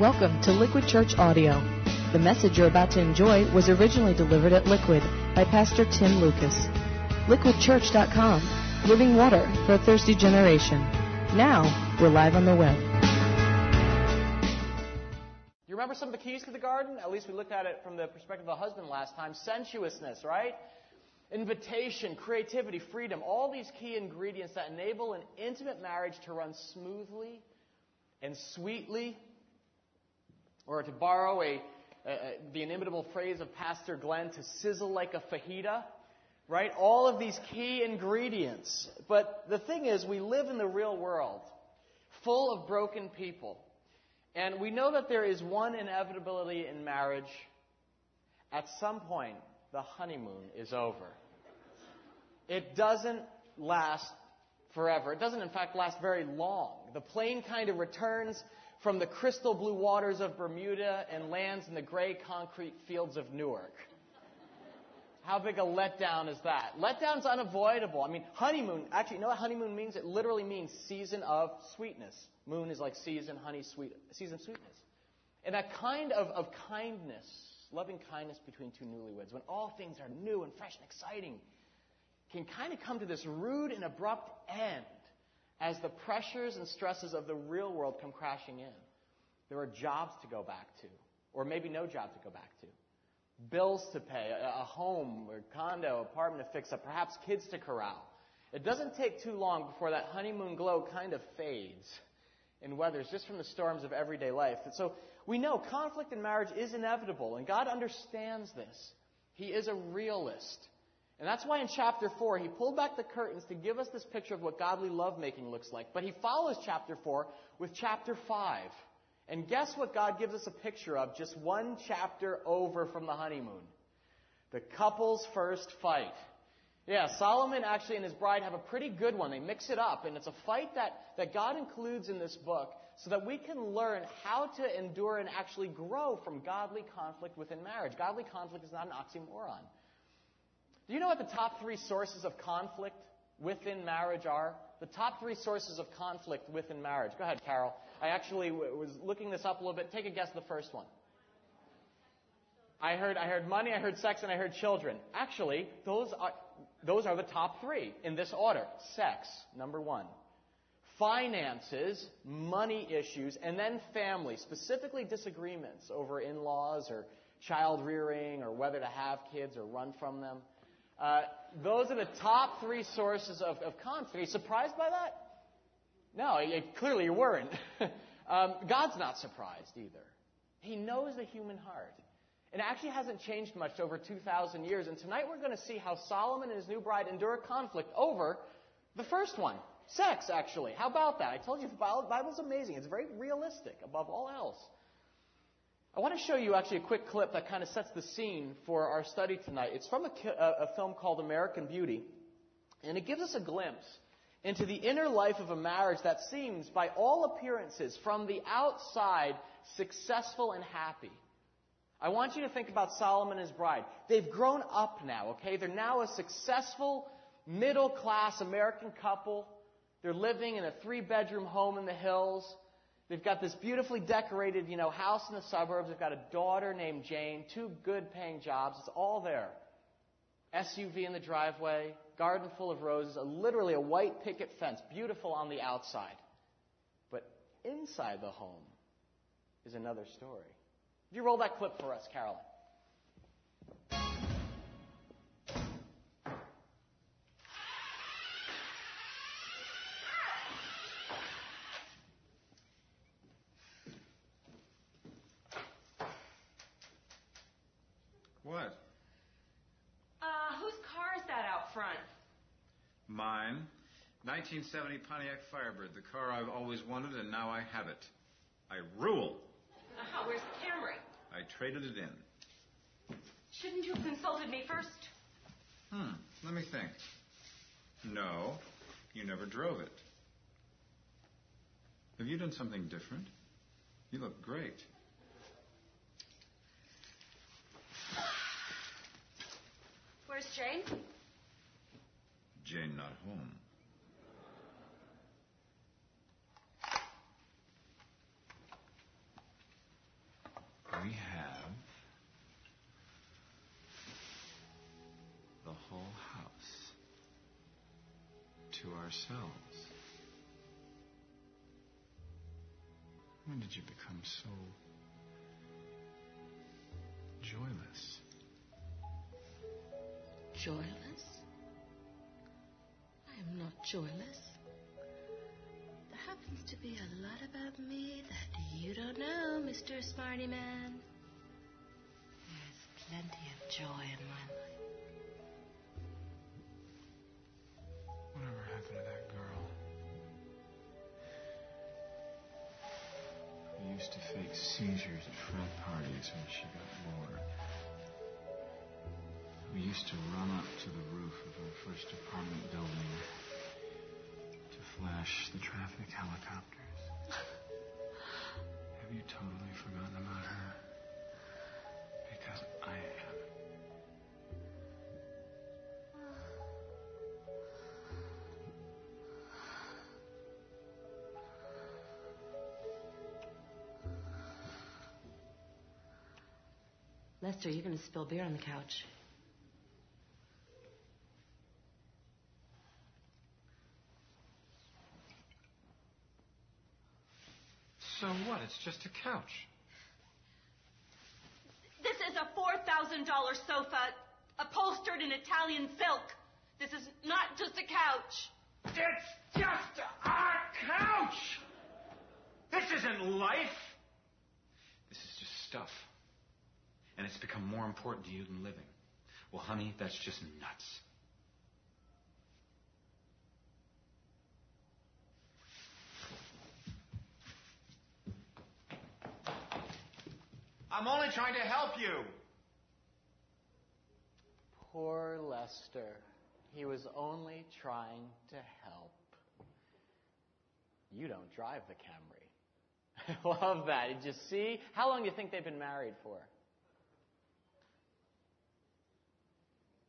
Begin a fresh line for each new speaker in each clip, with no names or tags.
Welcome to Liquid Church Audio. The message you're about to enjoy was originally delivered at Liquid by Pastor Tim Lucas. LiquidChurch.com, living water for a thirsty generation. Now, we're live on the web.
You remember some of the keys to the garden? At least we looked at it from the perspective of the husband last time. Sensuousness, right? Invitation, creativity, freedom. All these key ingredients that enable an intimate marriage to run smoothly and sweetly or to borrow a, the inimitable phrase of Pastor Glenn, to sizzle like a fajita, right? All of these key ingredients. But the thing is, we live in the real world, full of broken people. And we know that there is one inevitability in marriage. At some point, the honeymoon is over. It doesn't last forever. It doesn't, in fact, last very long. The plane kind of returns from the crystal blue waters of Bermuda and lands in the gray concrete fields of Newark. How big a letdown is that? Letdown's unavoidable. I mean, honeymoon, actually, you know what honeymoon means? It literally means season of sweetness. Moon is like season, honey, sweet, season of sweetness. And that kind of, of kindness, loving kindness between two newlyweds, when all things are new and fresh and exciting, can kind of come to this rude and abrupt end as the pressures and stresses of the real world come crashing in. There are jobs to go back to, or maybe no job to go back to. Bills to pay, a home or condo, apartment to fix up, perhaps kids to corral. It doesn't take too long before that honeymoon glow kind of fades and weathers just from the storms of everyday life. And so we know conflict in marriage is inevitable, and God understands this. He is a realist. And that's why in chapter 4, he pulled back the curtains to give us this picture of what godly lovemaking looks like. But he follows chapter 4 with chapter 5. And guess what God gives us a picture of just one chapter over from the honeymoon? The couple's first fight. Yeah, Solomon actually and his bride have a pretty good one. They mix it up, and it's a fight that, that God includes in this book so that we can learn how to endure and actually grow from godly conflict within marriage. Godly conflict is not an oxymoron. Do you know what the top three sources of conflict within marriage are? The top three sources of conflict within marriage. Go ahead, Carol. I actually w- was looking this up a little bit. Take a guess the first one. I heard, I heard money, I heard sex, and I heard children. Actually, those are, those are the top three in this order. Sex, number one. Finances, money issues, and then family, specifically disagreements over in-laws or child rearing or whether to have kids or run from them. Uh, those are the top three sources of, of conflict. Are you surprised by that? No, you, clearly you weren't. um, God's not surprised either. He knows the human heart. It actually hasn't changed much over 2,000 years. And tonight we're going to see how Solomon and his new bride endure conflict over the first one sex, actually. How about that? I told you the Bible's amazing. It's very realistic above all else. I want to show you actually a quick clip that kind of sets the scene for our study tonight. It's from a, a, film called American Beauty, and it gives us a glimpse into the inner life of a marriage that seems, by all appearances, from the outside, successful and happy. I want you to think about Solomon and his bride. They've grown up now, okay? They're now a successful, middle class American couple. They're living in a three bedroom home in the hills. They've got this beautifully decorated, you know, house in the suburbs. They've got a daughter named Jane, two good paying jobs. It's all there. SUV in the driveway, garden full of roses, a, literally a white picket fence, beautiful on the outside. But inside the home is another story. Would you roll that clip for us, Carolyn?
1970 Pontiac Firebird, the car I've always wanted, and now I have it. I rule.
Uh-huh, where's the Camry?
I traded it in.
Shouldn't you have consulted me first?
Hmm, let me think. No, you never drove it. Have you done something different? You look great.
Where's Jane?
Jane not home. We have the whole house to ourselves. When did you become so joyless?
Joyless? I am not joyless. Happens to be a lot about me that you don't know, Mr. Smarty Man. There's plenty of joy in my life.
Whatever happened to that girl? Who used to fake seizures at frat parties when she got bored. Who used to run up to the roof of her first apartment building flash the traffic helicopters. Have you totally forgotten about her? Because I have.
Lester, you're going to spill beer on the couch.
So what? It's just a couch.
This is a $4,000 sofa upholstered in Italian silk. This is not just a couch.
It's just a couch! This isn't life! This is just stuff. And it's become more important to you than living. Well, honey, that's just nuts. I'm only trying to help you.
Poor Lester. He was only trying to help. You don't drive the Camry. I love that. Did you see? How long do you think they've been married for?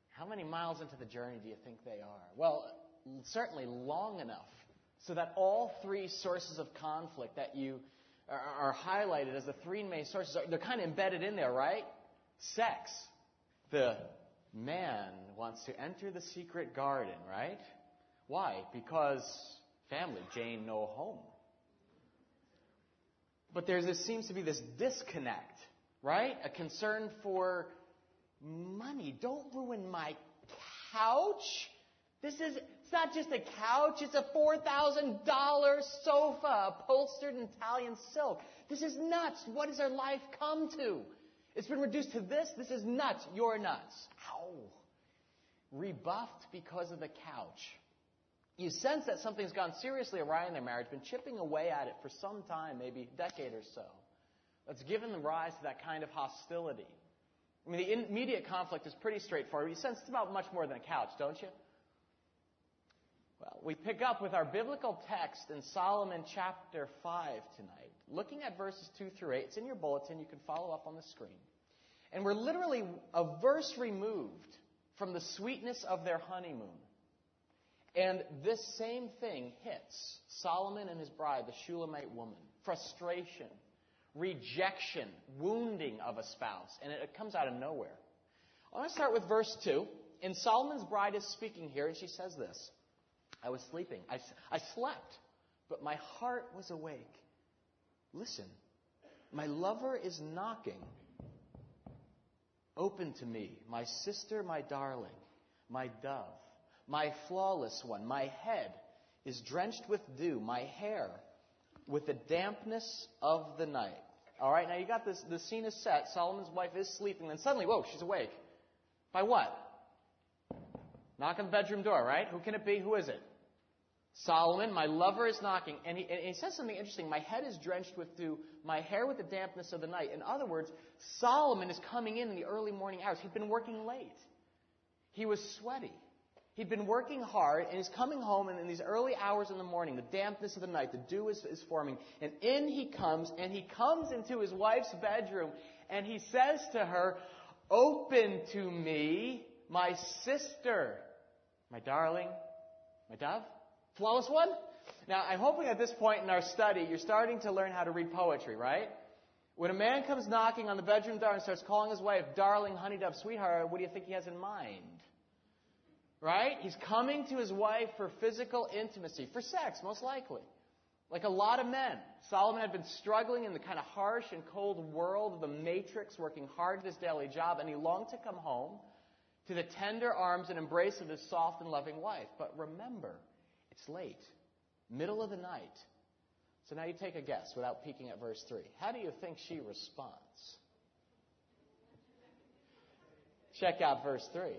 How many miles into the journey do you think they are? Well, certainly long enough so that all three sources of conflict that you are, highlighted as the three main sources, they're kind of embedded in there, right? Sex. The man wants to enter the secret garden, right? Why? Because family, Jane, no home. But there's this seems to be this disconnect, right? A concern for money. Don't ruin my couch. This is it's not just a couch, it's a $4,000 sofa upholstered in Italian silk. This is nuts. What has our life come to? It's been reduced to this. This is nuts. You're nuts. Ow. Rebuffed because of the couch. You sense that something's gone seriously awry in their marriage, been chipping away at it for some time, maybe a decade or so. That's given the rise to that kind of hostility. I mean, the immediate conflict is pretty straightforward. You sense it's about much more than a couch, don't you? Well, we pick up with our biblical text in Solomon chapter 5 tonight, looking at verses 2 through 8. It's in your bulletin. You can follow up on the screen. And we're literally a verse removed from the sweetness of their honeymoon. And this same thing hits Solomon and his bride, the Shulamite woman. Frustration, rejection, wounding of a spouse. And it comes out of nowhere. I want to start with verse 2. And Solomon's bride is speaking here, and she says this I was sleeping. I, I slept, but my heart was awake. Listen, my lover is knocking. Open to me, my sister, my darling, my dove, my flawless one. My head is drenched with dew, my hair with the dampness of the night. All right, now you got this. The scene is set. Solomon's wife is sleeping. Then suddenly, whoa, she's awake. By what? Knock on the bedroom door, right? Who can it be? Who is it? Solomon, my lover is knocking. And he, and he says something interesting. My head is drenched with dew, my hair with the dampness of the night. In other words, Solomon is coming in in the early morning hours. He'd been working late. He was sweaty. He'd been working hard, and he's coming home, and in these early hours in the morning, the dampness of the night, the dew is, is forming, and in he comes, and he comes into his wife's bedroom, and he says to her, Open to me, my sister, my darling, my dove, flawless one. Now, I'm hoping at this point in our study, you're starting to learn how to read poetry, right? When a man comes knocking on the bedroom door and starts calling his wife, darling, honey dove, sweetheart, what do you think he has in mind? Right? He's coming to his wife for physical intimacy, for sex, most likely. Like a lot of men, Solomon had been struggling in the kind of harsh and cold world of the matrix, working hard at his daily job, and he longed to come home to the tender arms and embrace of his soft and loving wife. But remember, it's late, middle of the night. So now you take a guess without peeking at verse 3. How do you think she responds? Check out verse 3.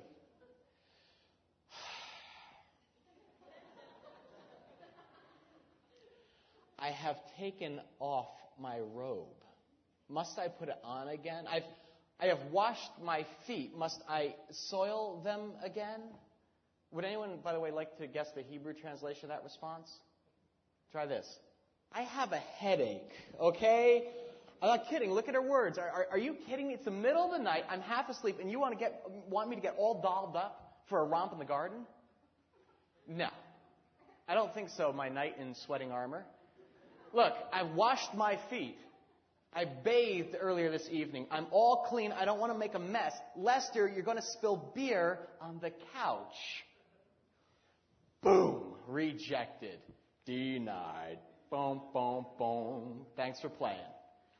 I have taken off my robe. Must I put it on again? I've, I have washed my feet. Must I soil them again? Would anyone, by the way, like to guess the Hebrew translation of that response? Try this. I have a headache, okay? I'm not kidding. Look at her words. Are, are, are, you kidding me? It's the middle of the night. I'm half asleep, and you want to get want me to get all dolled up for a romp in the garden? No, I don't think so. My knight in sweating armor. Look, I washed my feet. I bathed earlier this evening. I'm all clean. I don't want to make a mess. Lester, you're going to spill beer on the couch. Boom. Rejected. Denied. Boom, boom, boom. Thanks for playing.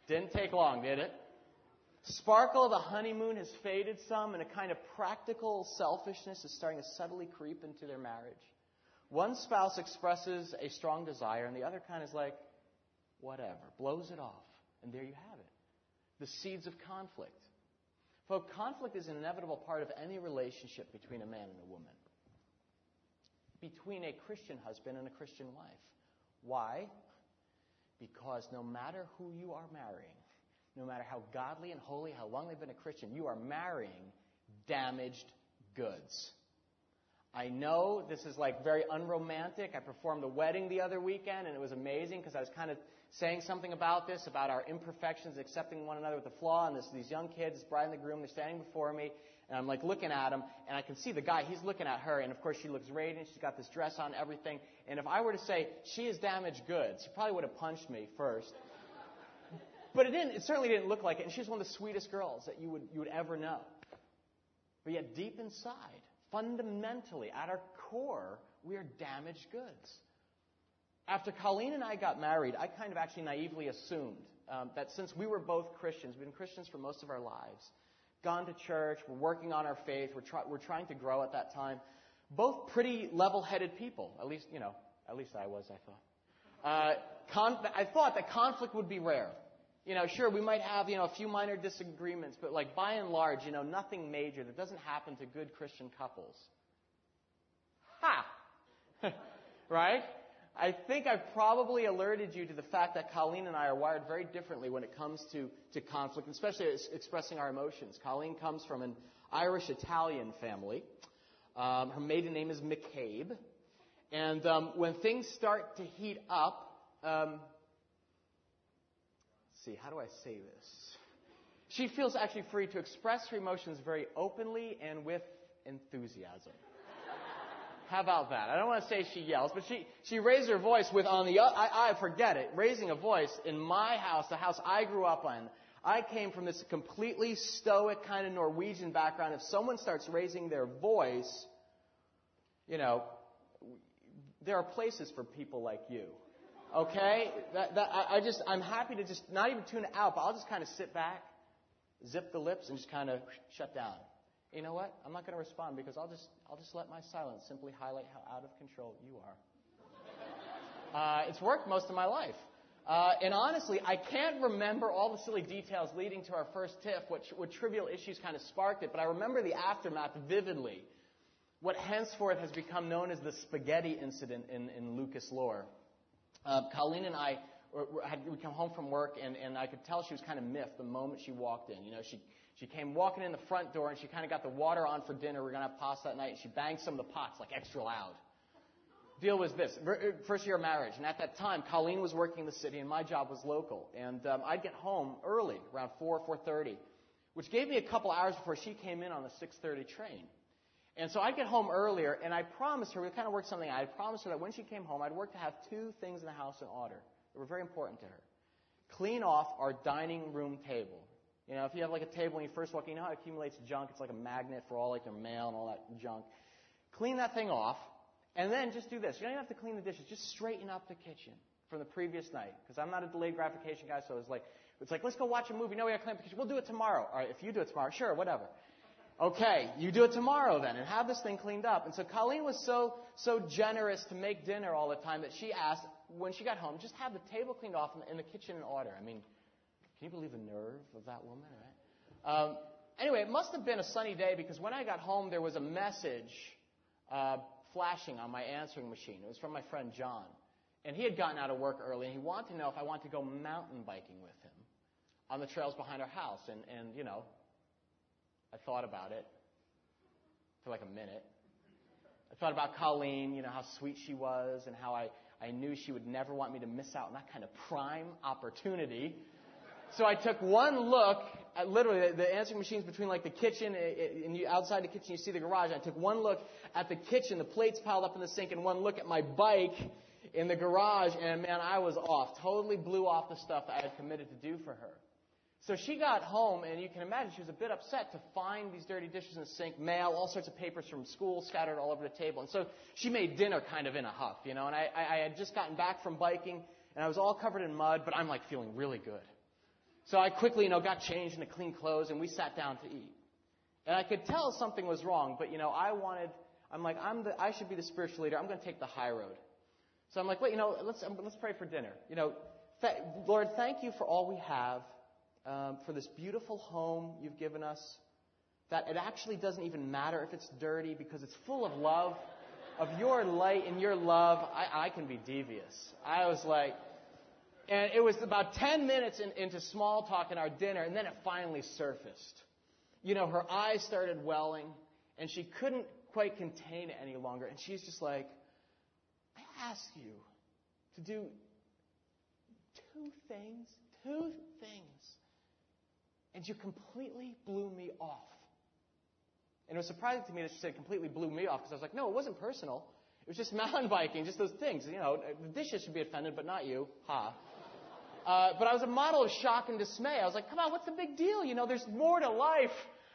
Didn't take long, did it? Sparkle of the honeymoon has faded some, and a kind of practical selfishness is starting to subtly creep into their marriage. One spouse expresses a strong desire, and the other kind is like, whatever, blows it off. And there you have it. The seeds of conflict. Folks, conflict is an inevitable part of any relationship between a man and a woman, between a Christian husband and a Christian wife. Why? Because no matter who you are marrying, no matter how godly and holy, how long they've been a Christian, you are marrying damaged goods. I know this is like very unromantic. I performed a wedding the other weekend and it was amazing because I was kind of saying something about this, about our imperfections, accepting one another with the flaw. And this, these young kids, bride and the groom, they're standing before me and I'm like looking at him, and I can see the guy, he's looking at her and of course she looks radiant. She's got this dress on, everything. And if I were to say, she is damaged goods, she probably would have punched me first. But it didn't, it certainly didn't look like it. And she's one of the sweetest girls that you would, you would ever know. But yet deep inside, fundamentally, at our core, we are damaged goods. After Colleen and I got married, I kind of actually naively assumed um, that since we were both Christians, we've been Christians for most of our lives, gone to church, we're working on our faith, we're, try, we're trying to grow at that time, both pretty level-headed people. At least, you know, at least I was, I thought. Uh, con- I thought that conflict would be rare. You know, sure, we might have, you know, a few minor disagreements, but like by and large, you know, nothing major that doesn't happen to good Christian couples. Ha! right? I think I've probably alerted you to the fact that Colleen and I are wired very differently when it comes to, to conflict, especially expressing our emotions. Colleen comes from an Irish Italian family. Um, her maiden name is McCabe. And um, when things start to heat up, um, see, how do I say this? She feels actually free to express her emotions very openly and with enthusiasm. How about that? I don't want to say she yells, but she, she raised her voice with on the, I, I forget it, raising a voice in my house, the house I grew up in. I came from this completely stoic kind of Norwegian background. If someone starts raising their voice, you know, there are places for people like you. Okay? That, that, I, I just, I'm happy to just not even tune it out, but I'll just kind of sit back, zip the lips, and just kind of shut down. You know what? I'm not going to respond because I'll just, I'll just let my silence simply highlight how out of control you are. Uh, it's worked most of my life. Uh, and honestly, I can't remember all the silly details leading to our first tiff, what, what trivial issues kind of sparked it, but I remember the aftermath vividly. What henceforth has become known as the spaghetti incident in, in Lucas lore. Uh, Colleen and I had, we come home from work, and, and I could tell she was kind of miffed the moment she walked in. You know, she, she came walking in the front door, and she kind of got the water on for dinner. We are going to have pasta that night, and she banged some of the pots like extra loud. Deal was this: uh, first year of marriage, and at that time, Colleen was working in the city, and my job was local. And um, I'd get home early, around four, four thirty, which gave me a couple hours before she came in on the six thirty train. And so I'd get home earlier, and I promised her, we kind of worked something out. I promised her that when she came home, I'd work to have two things in the house in order that were very important to her clean off our dining room table. You know, if you have like a table when you first walk in, you know how it accumulates junk? It's like a magnet for all like your mail and all that junk. Clean that thing off, and then just do this. You don't even have to clean the dishes. Just straighten up the kitchen from the previous night. Because I'm not a delayed gratification guy, so it's like, it's like, let's go watch a movie. No, we got to clean up the kitchen. We'll do it tomorrow. All right, if you do it tomorrow, sure, whatever. Okay, you do it tomorrow then, and have this thing cleaned up. And so Colleen was so so generous to make dinner all the time that she asked when she got home, just have the table cleaned off and the kitchen in order. I mean, can you believe the nerve of that woman, right? Um, anyway, it must have been a sunny day because when I got home, there was a message uh, flashing on my answering machine. It was from my friend John. And he had gotten out of work early, and he wanted to know if I wanted to go mountain biking with him on the trails behind our house. And, and you know, I thought about it for like a minute. I thought about Colleen, you know, how sweet she was, and how I, I knew she would never want me to miss out on that kind of prime opportunity. So I took one look at literally the answering machines between like the kitchen eh, eh, and you, outside the kitchen you see the garage. I took one look at the kitchen, the plates piled up in the sink, and one look at my bike in the garage, and man, I was off. Totally blew off the stuff I had committed to do for her. So she got home, and you can imagine she was a bit upset to find these dirty dishes in the sink, mail, all sorts of papers from school scattered all over the table. And so she made dinner kind of in a huff, you know. And I, I had just gotten back from biking, and I was all covered in mud, but I'm like feeling really good. So I quickly, you know, got changed into clean clothes, and we sat down to eat. And I could tell something was wrong, but you know, I wanted, I'm like, I'm the, I should be the spiritual leader. I'm going to take the high road. So I'm like, wait, you know, let's let's pray for dinner. You know, th- Lord, thank you for all we have, um, for this beautiful home you've given us. That it actually doesn't even matter if it's dirty because it's full of love, of your light and your love. I, I can be devious. I was like, and it was about 10 minutes in, into small talk in our dinner, and then it finally surfaced. You know, her eyes started welling, and she couldn't quite contain it any longer. And she's just like, I ask you to do two things, two things, and you completely blew me off. And it was surprising to me that she said completely blew me off because I was like, no, it wasn't personal. It was just mountain biking, just those things. You know, the dishes should be offended, but not you. Ha. Uh, but I was a model of shock and dismay. I was like, come on, what's the big deal? You know, there's more to life.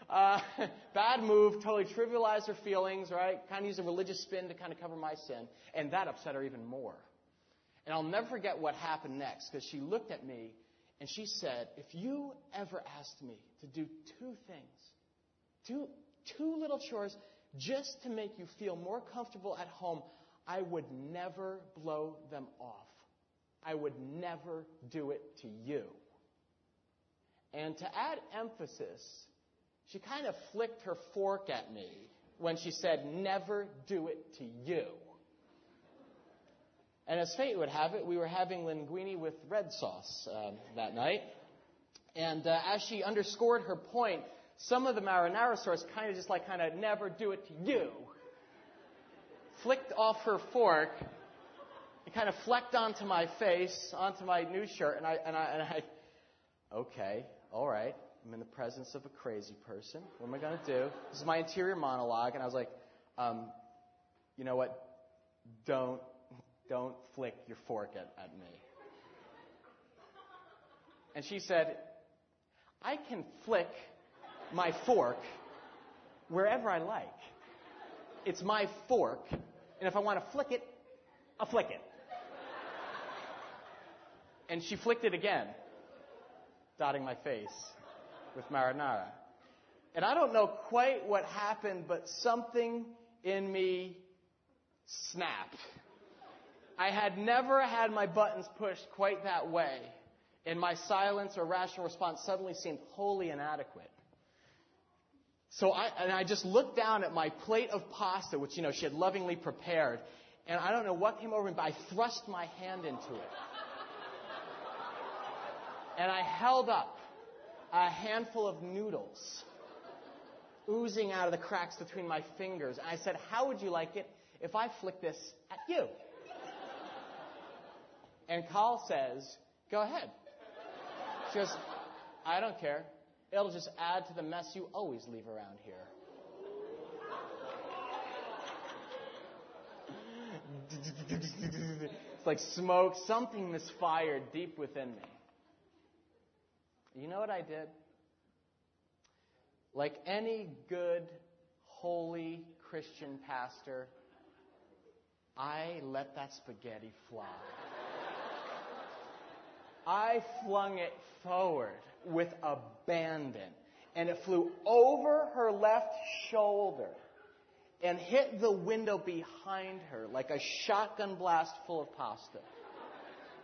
Uh, bad move, totally trivialized her feelings, right? Kind of used a religious spin to kind of cover my sin. And that upset her even more. And I'll never forget what happened next because she looked at me and she said, if you ever asked me to do two things, two, two little chores just to make you feel more comfortable at home, I would never blow them off. I would never do it to you. And to add emphasis, she kind of flicked her fork at me when she said, Never do it to you. And as fate would have it, we were having linguine with red sauce um, that night. And uh, as she underscored her point, some of the marinara sauce kind of just like kind of never do it to you. Flicked off her fork it kind of flecked onto my face, onto my new shirt, and I, and I, and I, okay, all right, I'm in the presence of a crazy person. What am I going to do? This is my interior monologue, and I was like, um, you know what? Don't, don't flick your fork at, at me. And she said, I can flick my fork wherever I like. It's my fork, and if I want to flick it, I'll flick it and she flicked it again, dotting my face with marinara. And I don't know quite what happened, but something in me snapped. I had never had my buttons pushed quite that way, and my silence or rational response suddenly seemed wholly inadequate. So I, and I just looked down at my plate of pasta, which, you know, she had lovingly prepared, and I don't know what came over me, but I thrust my hand into it and I held up a handful of noodles oozing out of the cracks between my fingers. And I said, How would you like it if I flick this at you? And Carl says, Go ahead. She goes, I don't care. It'll just add to the mess you always leave around here. it's like smoke, something misfired deep within me. You know what I did? Like any good, holy Christian pastor, I let that spaghetti fly. I flung it forward with abandon, and it flew over her left shoulder and hit the window behind her like a shotgun blast full of pasta.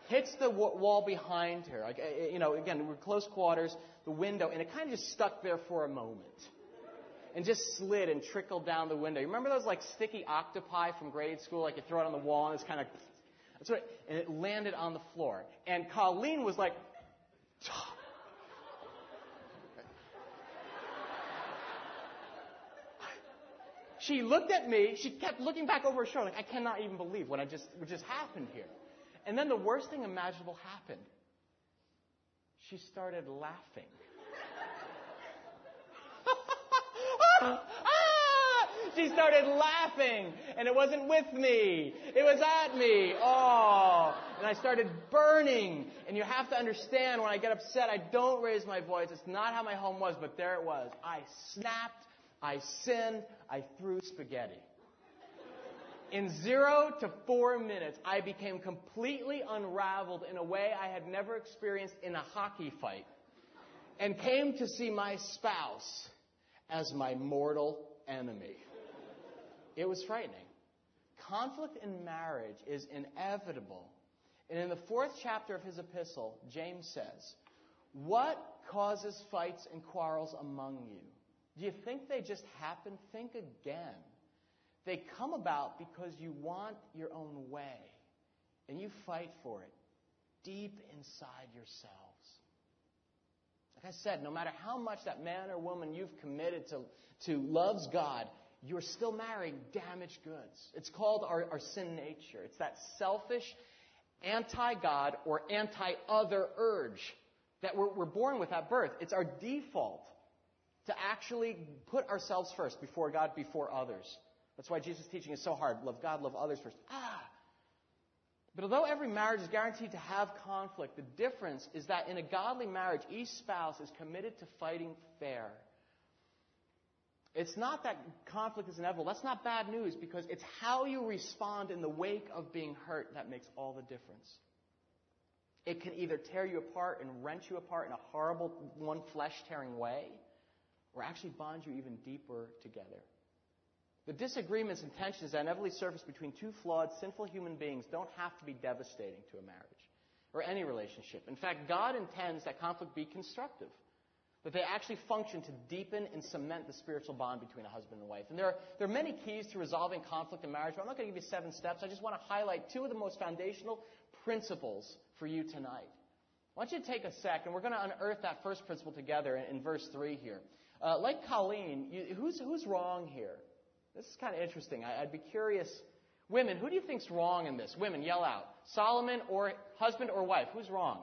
Hits the wall behind her. Like, eh, you know, again, we're close quarters, the window, and it kind of just stuck there for a moment. And just slid and trickled down the window. You remember those like sticky octopi from grade school? Like you throw it on the wall and it's kind of, that's right, and it landed on the floor. And Colleen was like, She looked at me. She kept looking back over her shoulder, like, I cannot even believe what I just what just happened here. And then the worst thing imaginable happened. She started laughing. she started laughing, and it wasn't with me. It was at me. Oh, and I started burning. And you have to understand, when I get upset, I don't raise my voice. It's not how my home was, but there it was. I snapped. I sinned. I threw spaghetti. In zero to four minutes, I became completely unraveled in a way I had never experienced in a hockey fight and came to see my spouse as my mortal enemy. It was frightening. Conflict in marriage is inevitable. And in the fourth chapter of his epistle, James says, What causes fights and quarrels among you? Do you think they just happen? Think again. They come about because you want your own way and you fight for it deep inside yourselves. Like I said, no matter how much that man or woman you've committed to, to loves God, you're still marrying damaged goods. It's called our, our sin nature. It's that selfish, anti God or anti other urge that we're, we're born with at birth. It's our default to actually put ourselves first before God, before others. That's why Jesus' teaching is so hard. Love God, love others first. Ah! But although every marriage is guaranteed to have conflict, the difference is that in a godly marriage, each spouse is committed to fighting fair. It's not that conflict is inevitable. That's not bad news because it's how you respond in the wake of being hurt that makes all the difference. It can either tear you apart and wrench you apart in a horrible, one flesh tearing way, or actually bond you even deeper together. The disagreements and tensions that inevitably surface between two flawed, sinful human beings don't have to be devastating to a marriage or any relationship. In fact, God intends that conflict be constructive, that they actually function to deepen and cement the spiritual bond between a husband and wife. And there are, there are many keys to resolving conflict in marriage, but I'm not going to give you seven steps. I just want to highlight two of the most foundational principles for you tonight. I want you to take a sec, and we're going to unearth that first principle together in, in verse 3 here. Uh, like Colleen, you, who's, who's wrong here? This is kind of interesting. I, would be curious. Women, who do you think's wrong in this? Women, yell out. Solomon or husband or wife? Who's wrong?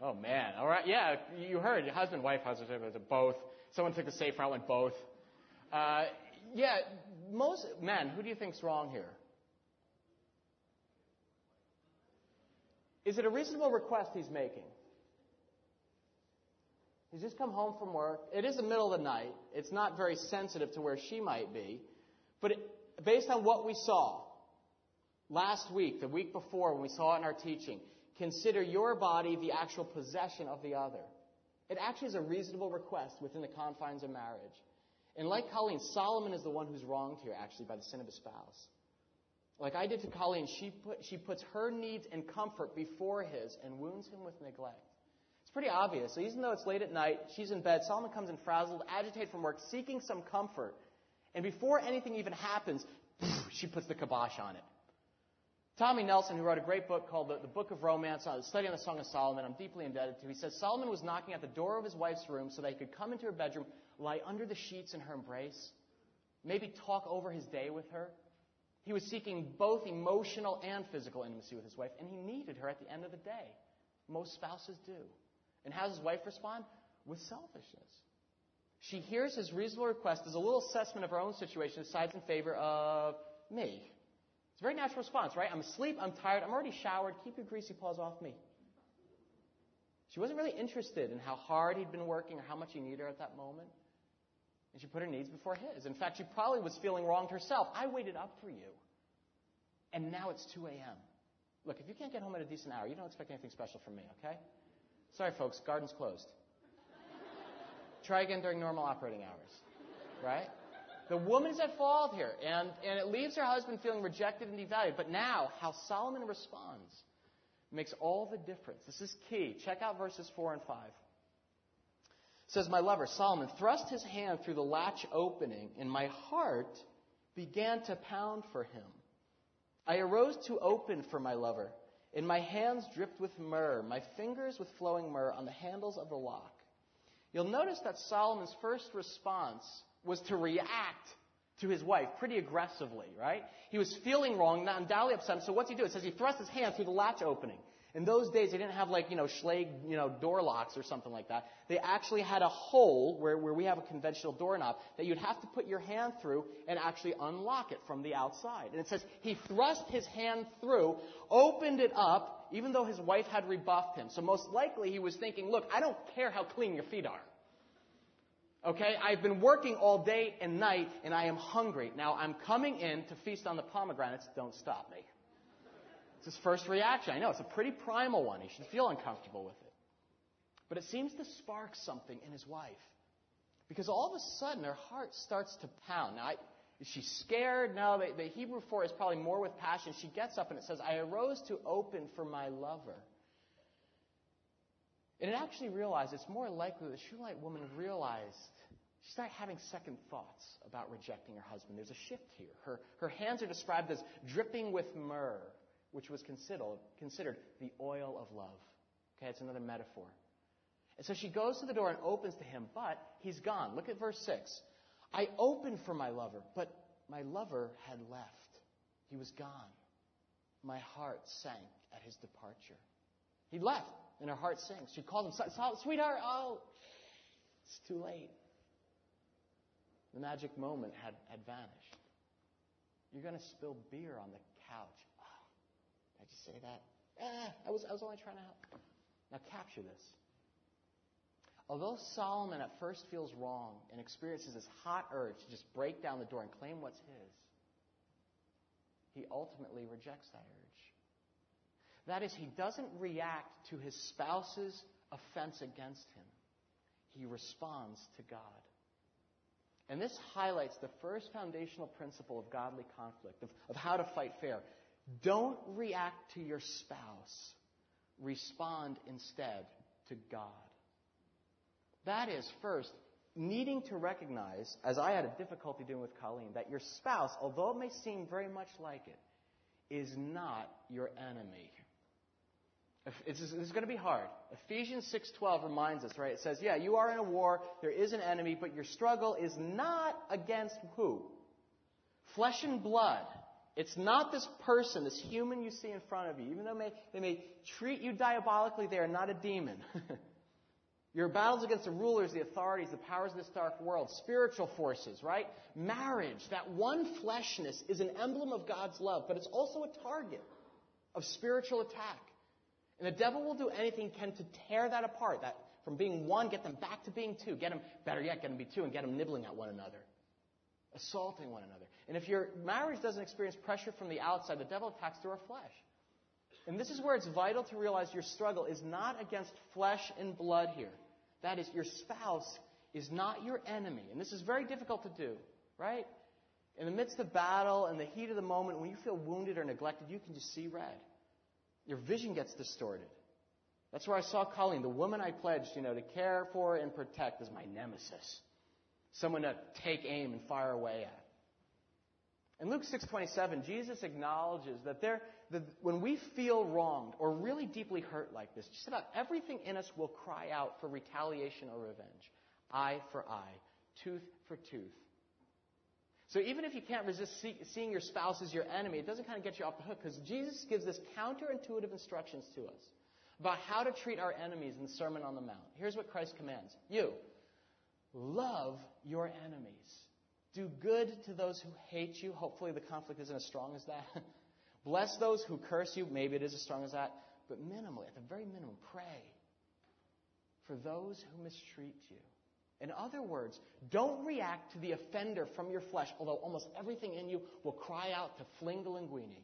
Oh man. All right. Yeah, you heard husband, wife, husband, wife, both. Someone took the safe route, went both. Uh, yeah, most men. Who do you think's wrong here? Is it a reasonable request he's making? He's just come home from work. It is the middle of the night. It's not very sensitive to where she might be. But it, based on what we saw last week, the week before, when we saw it in our teaching, consider your body the actual possession of the other. It actually is a reasonable request within the confines of marriage. And like Colleen, Solomon is the one who's wronged here, actually, by the sin of his spouse. Like I did to Colleen, she, put, she puts her needs and comfort before his and wounds him with neglect It's pretty obvious. So even though it's late at night, she's in bed. Solomon comes in frazzled, agitated from work, seeking some comfort. And before anything even happens, she puts the kibosh on it. Tommy Nelson, who wrote a great book called The, the Book of Romance, uh, study on the Song of Solomon, I'm deeply indebted to. He says Solomon was knocking at the door of his wife's room so that he could come into her bedroom, lie under the sheets in her embrace, maybe talk over his day with her. He was seeking both emotional and physical intimacy with his wife, and he needed her at the end of the day. Most spouses do. And how does his wife respond? With selfishness. She hears his reasonable request, does a little assessment of her own situation, decides in favor of me. It's a very natural response, right? I'm asleep, I'm tired, I'm already showered, keep your greasy paws off me. She wasn't really interested in how hard he'd been working or how much he needed her at that moment. And she put her needs before his. In fact, she probably was feeling wronged herself. I waited up for you. And now it's 2 a.m. Look, if you can't get home at a decent hour, you don't expect anything special from me, okay? Sorry, folks, garden's closed. Try again during normal operating hours, right? The woman's at fault here, and, and it leaves her husband feeling rejected and devalued. But now, how Solomon responds makes all the difference. This is key. Check out verses 4 and 5. It says, My lover, Solomon, thrust his hand through the latch opening, and my heart began to pound for him. I arose to open for my lover, and my hands dripped with myrrh, my fingers with flowing myrrh on the handles of the lock. You'll notice that Solomon's first response was to react to his wife pretty aggressively, right? He was feeling wrong, undoubtedly upset. So what's he do? It says he thrust his hand through the latch opening. In those days, they didn't have like, you know, Schlage, you know, door locks or something like that. They actually had a hole where, where we have a conventional doorknob that you'd have to put your hand through and actually unlock it from the outside. And it says he thrust his hand through, opened it up, even though his wife had rebuffed him. So most likely he was thinking, look, I don't care how clean your feet are. Okay, I've been working all day and night and I am hungry. Now I'm coming in to feast on the pomegranates. Don't stop me. It's his first reaction. I know it's a pretty primal one. He should feel uncomfortable with it. But it seems to spark something in his wife. Because all of a sudden her heart starts to pound. Now, I, is she scared? No, the, the Hebrew for is probably more with passion. She gets up and it says, I arose to open for my lover. And it actually realized it's more likely that the Shulamite woman realized she started having second thoughts about rejecting her husband. There's a shift here. Her, her hands are described as dripping with myrrh, which was considered, considered the oil of love. Okay, it's another metaphor. And so she goes to the door and opens to him, but he's gone. Look at verse 6. I opened for my lover, but my lover had left. He was gone. My heart sank at his departure. He left and her heart sinks. She called him, Sweetheart, oh, it's too late. The magic moment had, had vanished. You're going to spill beer on the couch. Oh, did I just say that? Ah, I, was, I was only trying to help. Now capture this. Although Solomon at first feels wrong and experiences this hot urge to just break down the door and claim what's his, he ultimately rejects that urge. That is, he doesn't react to his spouse's offense against him. He responds to God. And this highlights the first foundational principle of godly conflict, of, of how to fight fair. Don't react to your spouse. Respond instead to God. That is, first, needing to recognize, as I had a difficulty doing with Colleen, that your spouse, although it may seem very much like it, is not your enemy. It's, it's going to be hard. Ephesians 6:12 reminds us, right? It says, "Yeah, you are in a war. There is an enemy, but your struggle is not against who? Flesh and blood. It's not this person, this human you see in front of you. Even though may, they may treat you diabolically, they are not a demon. Your battles against the rulers, the authorities, the powers of this dark world, spiritual forces, right? Marriage, that one fleshness is an emblem of God's love, but it's also a target of spiritual attack. And the devil will do anything he can to tear that apart. That from being one, get them back to being two. Get them, better yet, get them to be two and get them nibbling at one another. Assaulting one another. And if your marriage doesn't experience pressure from the outside, the devil attacks through our flesh. And this is where it's vital to realize your struggle is not against flesh and blood here. That is, your spouse is not your enemy. And this is very difficult to do, right? In the midst of battle and the heat of the moment, when you feel wounded or neglected, you can just see red. Your vision gets distorted. That's where I saw Colleen, the woman I pledged, you know, to care for and protect as my nemesis. Someone to take aim and fire away at. In Luke 6:27, Jesus acknowledges that there, that when we feel wronged or really deeply hurt like this, just about everything in us will cry out for retaliation or revenge. Eye for eye, tooth for tooth. So even if you can't resist see, seeing your spouse as your enemy, it doesn't kind of get you off the hook because Jesus gives this counterintuitive instructions to us about how to treat our enemies in the Sermon on the Mount. Here's what Christ commands. You, love your enemies. Do good to those who hate you. Hopefully the conflict isn't as strong as that. Bless those who curse you. Maybe it is as strong as that. But minimally, at the very minimum, pray for those who mistreat you. In other words, don't react to the offender from your flesh, although almost everything in you will cry out to fling the linguini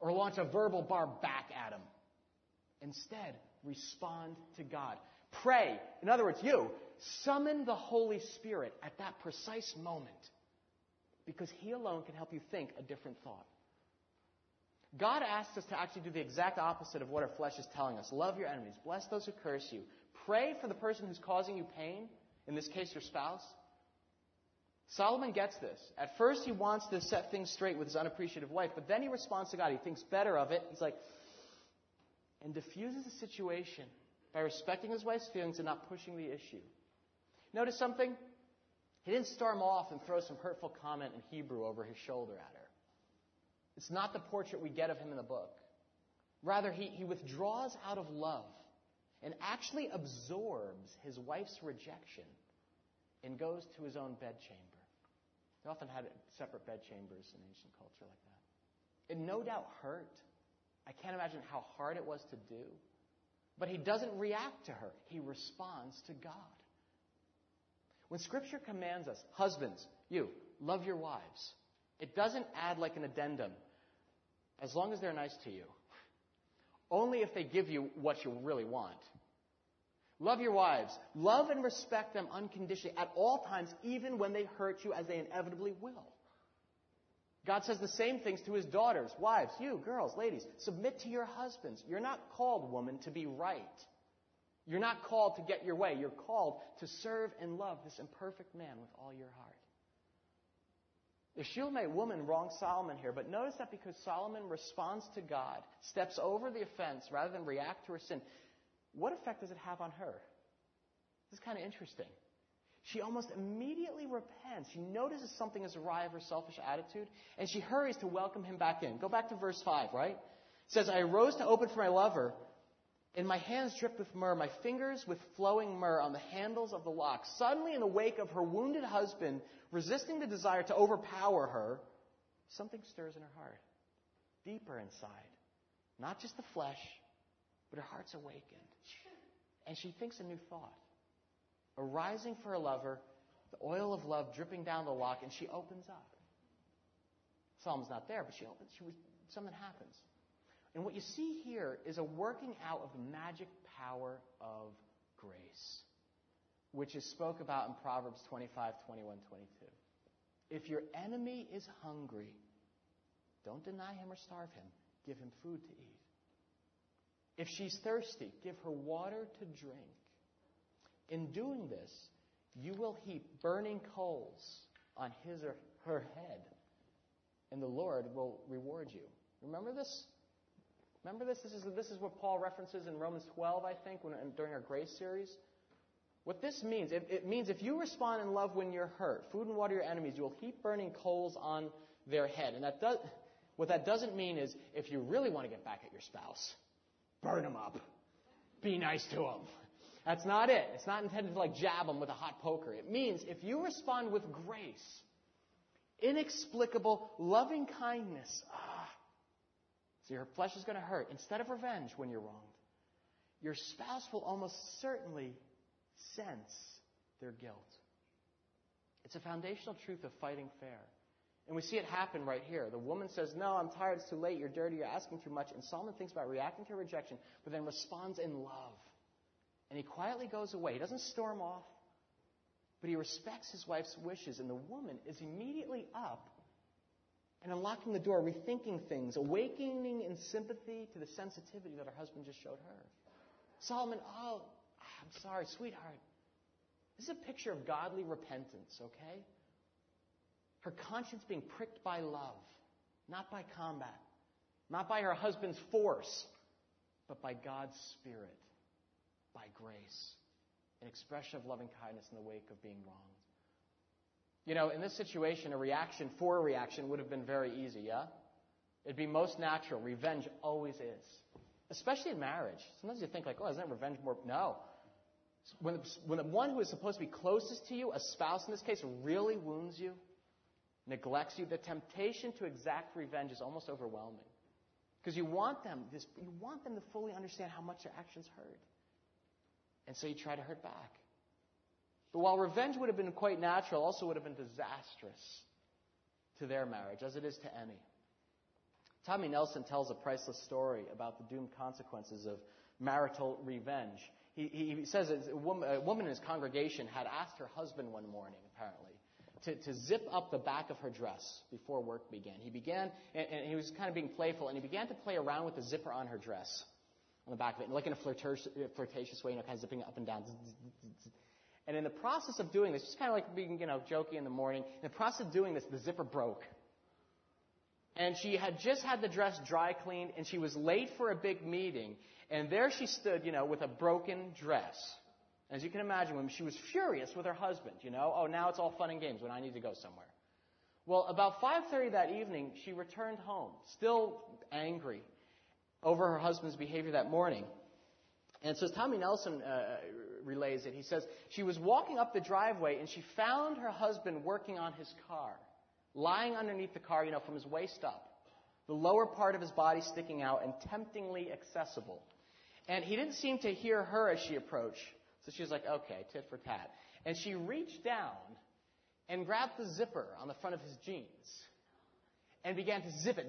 or launch a verbal bar back at him. Instead, respond to God. Pray. In other words, you summon the Holy Spirit at that precise moment because He alone can help you think a different thought. God asks us to actually do the exact opposite of what our flesh is telling us. Love your enemies. Bless those who curse you. Pray for the person who's causing you pain, in this case, your spouse. Solomon gets this. At first, he wants to set things straight with his unappreciative wife, but then he responds to God. He thinks better of it. He's like, and diffuses the situation by respecting his wife's feelings and not pushing the issue. Notice something? He didn't storm off and throw some hurtful comment in Hebrew over his shoulder at her. It's not the portrait we get of him in the book. Rather, he, he withdraws out of love and actually absorbs his wife's rejection and goes to his own bedchamber. They often had separate bedchambers in ancient culture like that. It no doubt hurt. I can't imagine how hard it was to do. But he doesn't react to her, he responds to God. When Scripture commands us, husbands, you, love your wives, it doesn't add like an addendum, as long as they're nice to you. Only if they give you what you really want. Love your wives. Love and respect them unconditionally at all times, even when they hurt you, as they inevitably will. God says the same things to his daughters, wives, you, girls, ladies. Submit to your husbands. You're not called, woman, to be right. You're not called to get your way. You're called to serve and love this imperfect man with all your heart. The Shulamite woman wrongs Solomon here, but notice that because Solomon responds to God, steps over the offense rather than react to her sin, what effect does it have on her? This is kind of interesting. She almost immediately repents. She notices something is awry of her selfish attitude, and she hurries to welcome him back in. Go back to verse 5, right? It says, I arose to open for my lover, and my hands dripped with myrrh, my fingers with flowing myrrh on the handles of the lock. Suddenly, in the wake of her wounded husband, resisting the desire to overpower her, something stirs in her heart, deeper inside. Not just the flesh, but her heart's awakened. And she thinks a new thought. Arising for her lover, the oil of love dripping down the lock, and she opens up. Psalm's not there, but she opens. She was, something happens. And what you see here is a working out of the magic power of grace, which is spoke about in Proverbs 25, 21, 22. If your enemy is hungry, don't deny him or starve him. Give him food to eat. If she's thirsty, give her water to drink. In doing this, you will heap burning coals on his or her head, and the Lord will reward you. Remember this? Remember this? This is, this is what Paul references in Romans 12, I think, when, during our grace series. What this means, it, it means if you respond in love when you're hurt, food and water your enemies, you will heap burning coals on their head. And that does, what that doesn't mean is if you really want to get back at your spouse, burn them up. Be nice to them. That's not it. It's not intended to like jab them with a hot poker. It means if you respond with grace, inexplicable loving kindness, ah, so your flesh is going to hurt. Instead of revenge when you're wronged, your spouse will almost certainly sense their guilt. It's a foundational truth of fighting fair. And we see it happen right here. The woman says, No, I'm tired, it's too late, you're dirty, you're asking too much. And Solomon thinks about reacting to rejection, but then responds in love. And he quietly goes away. He doesn't storm off, but he respects his wife's wishes. And the woman is immediately up and unlocking the door, rethinking things, awakening in sympathy to the sensitivity that her husband just showed her. Solomon, oh, I'm sorry, sweetheart. This is a picture of godly repentance, okay? Her conscience being pricked by love, not by combat, not by her husband's force, but by God's Spirit, by grace, an expression of loving kindness in the wake of being wronged. You know, in this situation, a reaction for a reaction would have been very easy, yeah? It'd be most natural. Revenge always is. Especially in marriage. Sometimes you think like, oh, isn't revenge more? No. When the, when the one who is supposed to be closest to you, a spouse in this case, really wounds you, neglects you, the temptation to exact revenge is almost overwhelming. Because you want them, this, you want them to fully understand how much their actions hurt. And so you try to hurt back. But while revenge would have been quite natural, also would have been disastrous to their marriage, as it is to any. Tommy Nelson tells a priceless story about the doomed consequences of marital revenge. He, he says a woman, a woman in his congregation had asked her husband one morning, apparently, to, to zip up the back of her dress before work began. He began, and, and, he was kind of being playful, and he began to play around with the zipper on her dress, on the back of it, like in a flirtatious, flirtatious way, you know, kind of zipping it up and down. And in the process of doing this, just kind of like being, you know, jokey in the morning, in the process of doing this, the zipper broke. And she had just had the dress dry cleaned, and she was late for a big meeting. And there she stood, you know, with a broken dress. As you can imagine, when she was furious with her husband, you know, oh, now it's all fun and games when I need to go somewhere. Well, about 5:30 that evening, she returned home, still angry over her husband's behavior that morning. And so Tommy Nelson uh, relays it. He says she was walking up the driveway and she found her husband working on his car, lying underneath the car, you know, from his waist up, the lower part of his body sticking out and temptingly accessible. And he didn't seem to hear her as she approached. So she was like, okay, tit for tat. And she reached down and grabbed the zipper on the front of his jeans and began to zip it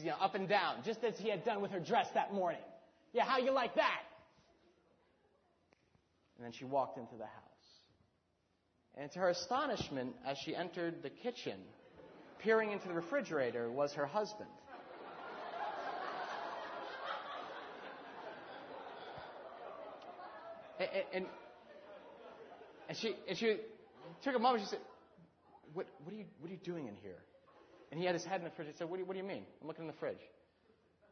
you know, up and down, just as he had done with her dress that morning. Yeah, how you like that? And then she walked into the house. And to her astonishment, as she entered the kitchen, peering into the refrigerator was her husband. And, and, she, and she took a moment. She said, what, what, are you, what are you doing in here? And he had his head in the fridge. He said, what do, you, what do you mean? I'm looking in the fridge.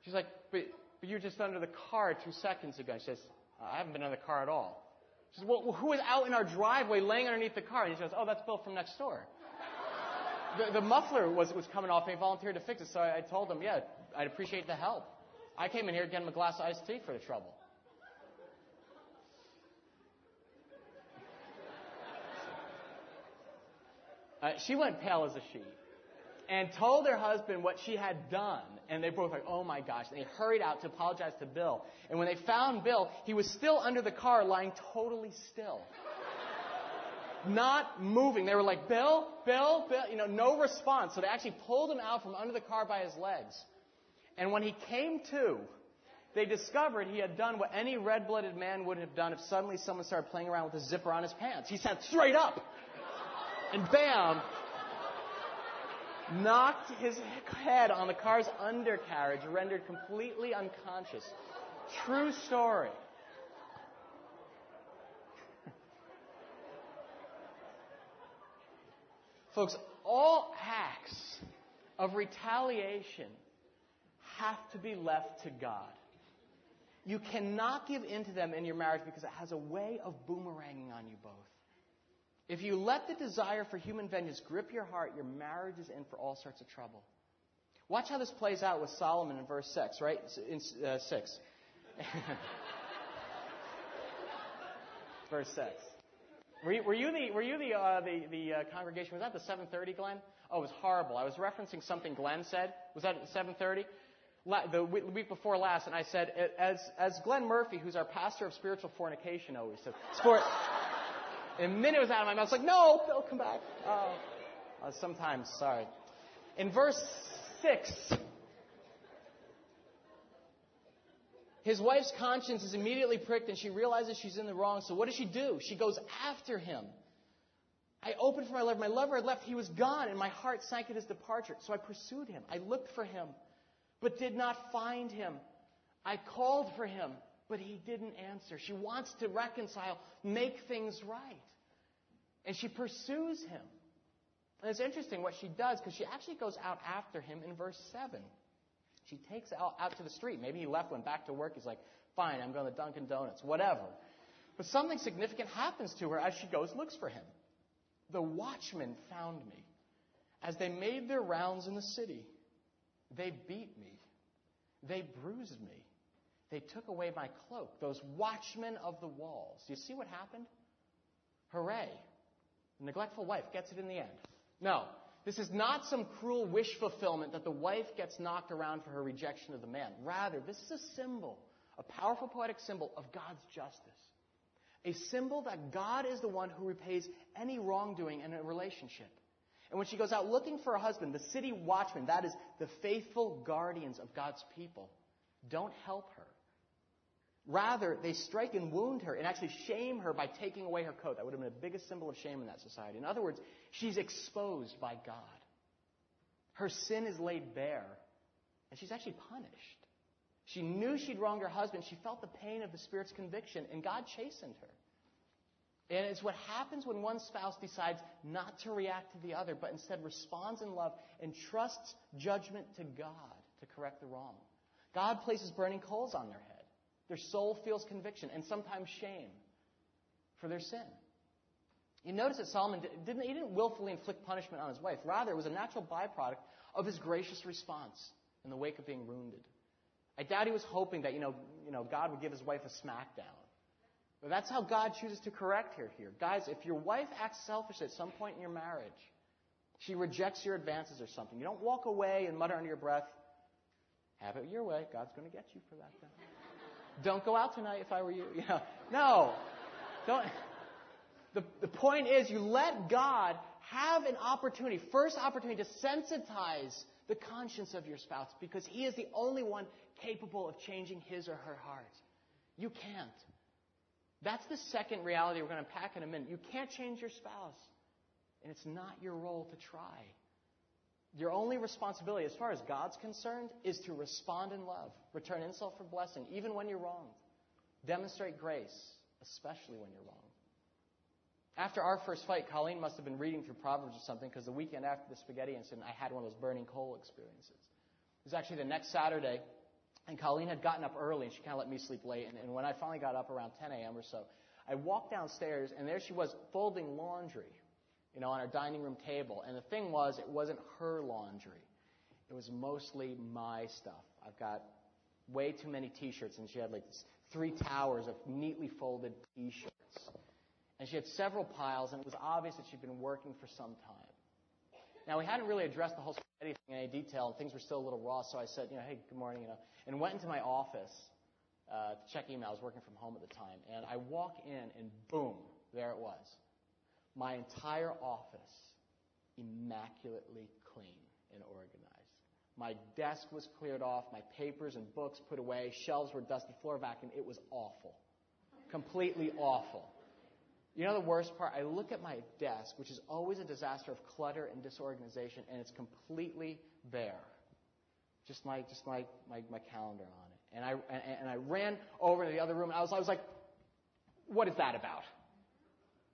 She's like, but, but you were just under the car two seconds ago. She says, I haven't been under the car at all. She says, well, who was out in our driveway laying underneath the car? And he says, oh, that's Bill from next door. the, the muffler was, was coming off and he volunteered to fix it. So I, I told him, yeah, I'd appreciate the help. I came in here to get him a glass of iced tea for the trouble. Uh, she went pale as a sheet and told her husband what she had done. And they both like, oh my gosh. They hurried out to apologize to Bill. And when they found Bill, he was still under the car, lying totally still. Not moving. They were like, Bill, Bill, Bill, you know, no response. So they actually pulled him out from under the car by his legs. And when he came to, they discovered he had done what any red blooded man would have done if suddenly someone started playing around with a zipper on his pants. He sat straight up. And bam, knocked his head on the car's undercarriage, rendered completely unconscious. True story. Folks, all acts of retaliation have to be left to God. You cannot give in to them in your marriage because it has a way of boomeranging on you both. If you let the desire for human vengeance grip your heart, your marriage is in for all sorts of trouble. Watch how this plays out with Solomon in verse 6, right? In uh, 6. verse 6. Were you, were you the, were you the, uh, the, the uh, congregation? Was that the 7:30, Glenn? Oh, it was horrible. I was referencing something Glenn said. Was that at 7:30? La- the week before last, and I said, as, as Glenn Murphy, who's our pastor of spiritual fornication, always said, sport, and the minute it was out of my mouth, I was like, no, Bill, come back. Oh. Uh, sometimes, sorry. In verse 6, his wife's conscience is immediately pricked and she realizes she's in the wrong. So what does she do? She goes after him. I opened for my lover. My lover had left. He was gone, and my heart sank at his departure. So I pursued him. I looked for him, but did not find him. I called for him, but he didn't answer. She wants to reconcile, make things right. And she pursues him. And it's interesting what she does because she actually goes out after him in verse 7. She takes out, out to the street. Maybe he left, went back to work. He's like, fine, I'm going to Dunkin' Donuts, whatever. But something significant happens to her as she goes, looks for him. The watchmen found me. As they made their rounds in the city, they beat me. They bruised me. They took away my cloak, those watchmen of the walls. You see what happened? Hooray. The neglectful wife gets it in the end. No. This is not some cruel wish fulfillment that the wife gets knocked around for her rejection of the man. Rather, this is a symbol, a powerful poetic symbol of God's justice. A symbol that God is the one who repays any wrongdoing in a relationship. And when she goes out looking for a husband, the city watchmen, that is, the faithful guardians of God's people, don't help her. Rather, they strike and wound her and actually shame her by taking away her coat. That would have been the biggest symbol of shame in that society. In other words, she's exposed by God. Her sin is laid bare, and she's actually punished. She knew she'd wronged her husband. She felt the pain of the Spirit's conviction, and God chastened her. And it's what happens when one spouse decides not to react to the other, but instead responds in love and trusts judgment to God to correct the wrong. God places burning coals on their head. Their soul feels conviction and sometimes shame for their sin. You notice that Solomon didn't, he didn't willfully inflict punishment on his wife. Rather, it was a natural byproduct of his gracious response in the wake of being wounded. I doubt he was hoping that, you know, you know, God would give his wife a smackdown. But that's how God chooses to correct her here. Guys, if your wife acts selfish at some point in your marriage, she rejects your advances or something, you don't walk away and mutter under your breath, have it your way. God's going to get you for that thing. Don't go out tonight if I were you. you know, no. Don't. The, the point is, you let God have an opportunity, first opportunity to sensitize the conscience of your spouse because He is the only one capable of changing his or her heart. You can't. That's the second reality we're going to unpack in a minute. You can't change your spouse, and it's not your role to try. Your only responsibility, as far as God's concerned, is to respond in love, return insult for blessing, even when you're wrong. Demonstrate grace, especially when you're wrong. After our first fight, Colleen must have been reading through Proverbs or something because the weekend after the spaghetti incident, I had one of those burning coal experiences. It was actually the next Saturday, and Colleen had gotten up early, and she kind of let me sleep late. And, and when I finally got up around 10 a.m. or so, I walked downstairs, and there she was folding laundry you know, on our dining room table. And the thing was, it wasn't her laundry. It was mostly my stuff. I've got way too many t-shirts, and she had like three towers of neatly folded t-shirts. And she had several piles, and it was obvious that she'd been working for some time. Now, we hadn't really addressed the whole spaghetti thing in any detail, and things were still a little raw, so I said, you know, hey, good morning, you know, and went into my office uh, to check email. I was working from home at the time. And I walk in, and boom, there it was my entire office immaculately clean and organized. My desk was cleared off, my papers and books put away, shelves were dusted, floor vacuumed. It was awful. Completely awful. You know the worst part? I look at my desk, which is always a disaster of clutter and disorganization, and it's completely bare. Just my, just my, my, my calendar on it. And I, and, and I ran over to the other room, and I was, I was like, what is that about?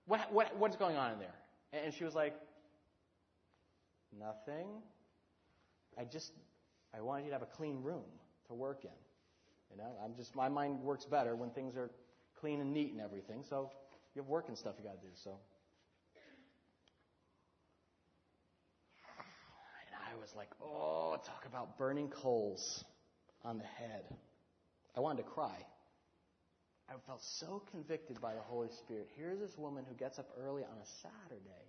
What, what, what's going on in there? And she was like, Nothing. I just, I wanted you to have a clean room to work in. You know, I'm just, my mind works better when things are clean and neat and everything. So you have work and stuff you got to do. So. And I was like, oh, talk about burning coals on the head. I wanted to cry. I felt so convicted by the Holy Spirit. Here's this woman who gets up early on a Saturday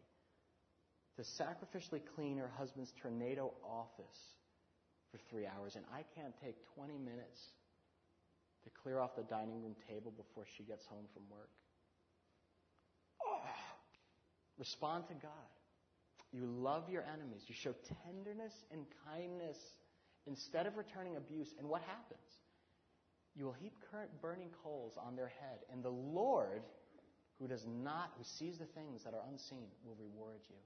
to sacrificially clean her husband's tornado office for three hours, and I can't take 20 minutes to clear off the dining room table before she gets home from work. Oh, respond to God. You love your enemies. You show tenderness and kindness instead of returning abuse. And what happens? You will heap current burning coals on their head, and the Lord, who does not, who sees the things that are unseen, will reward you.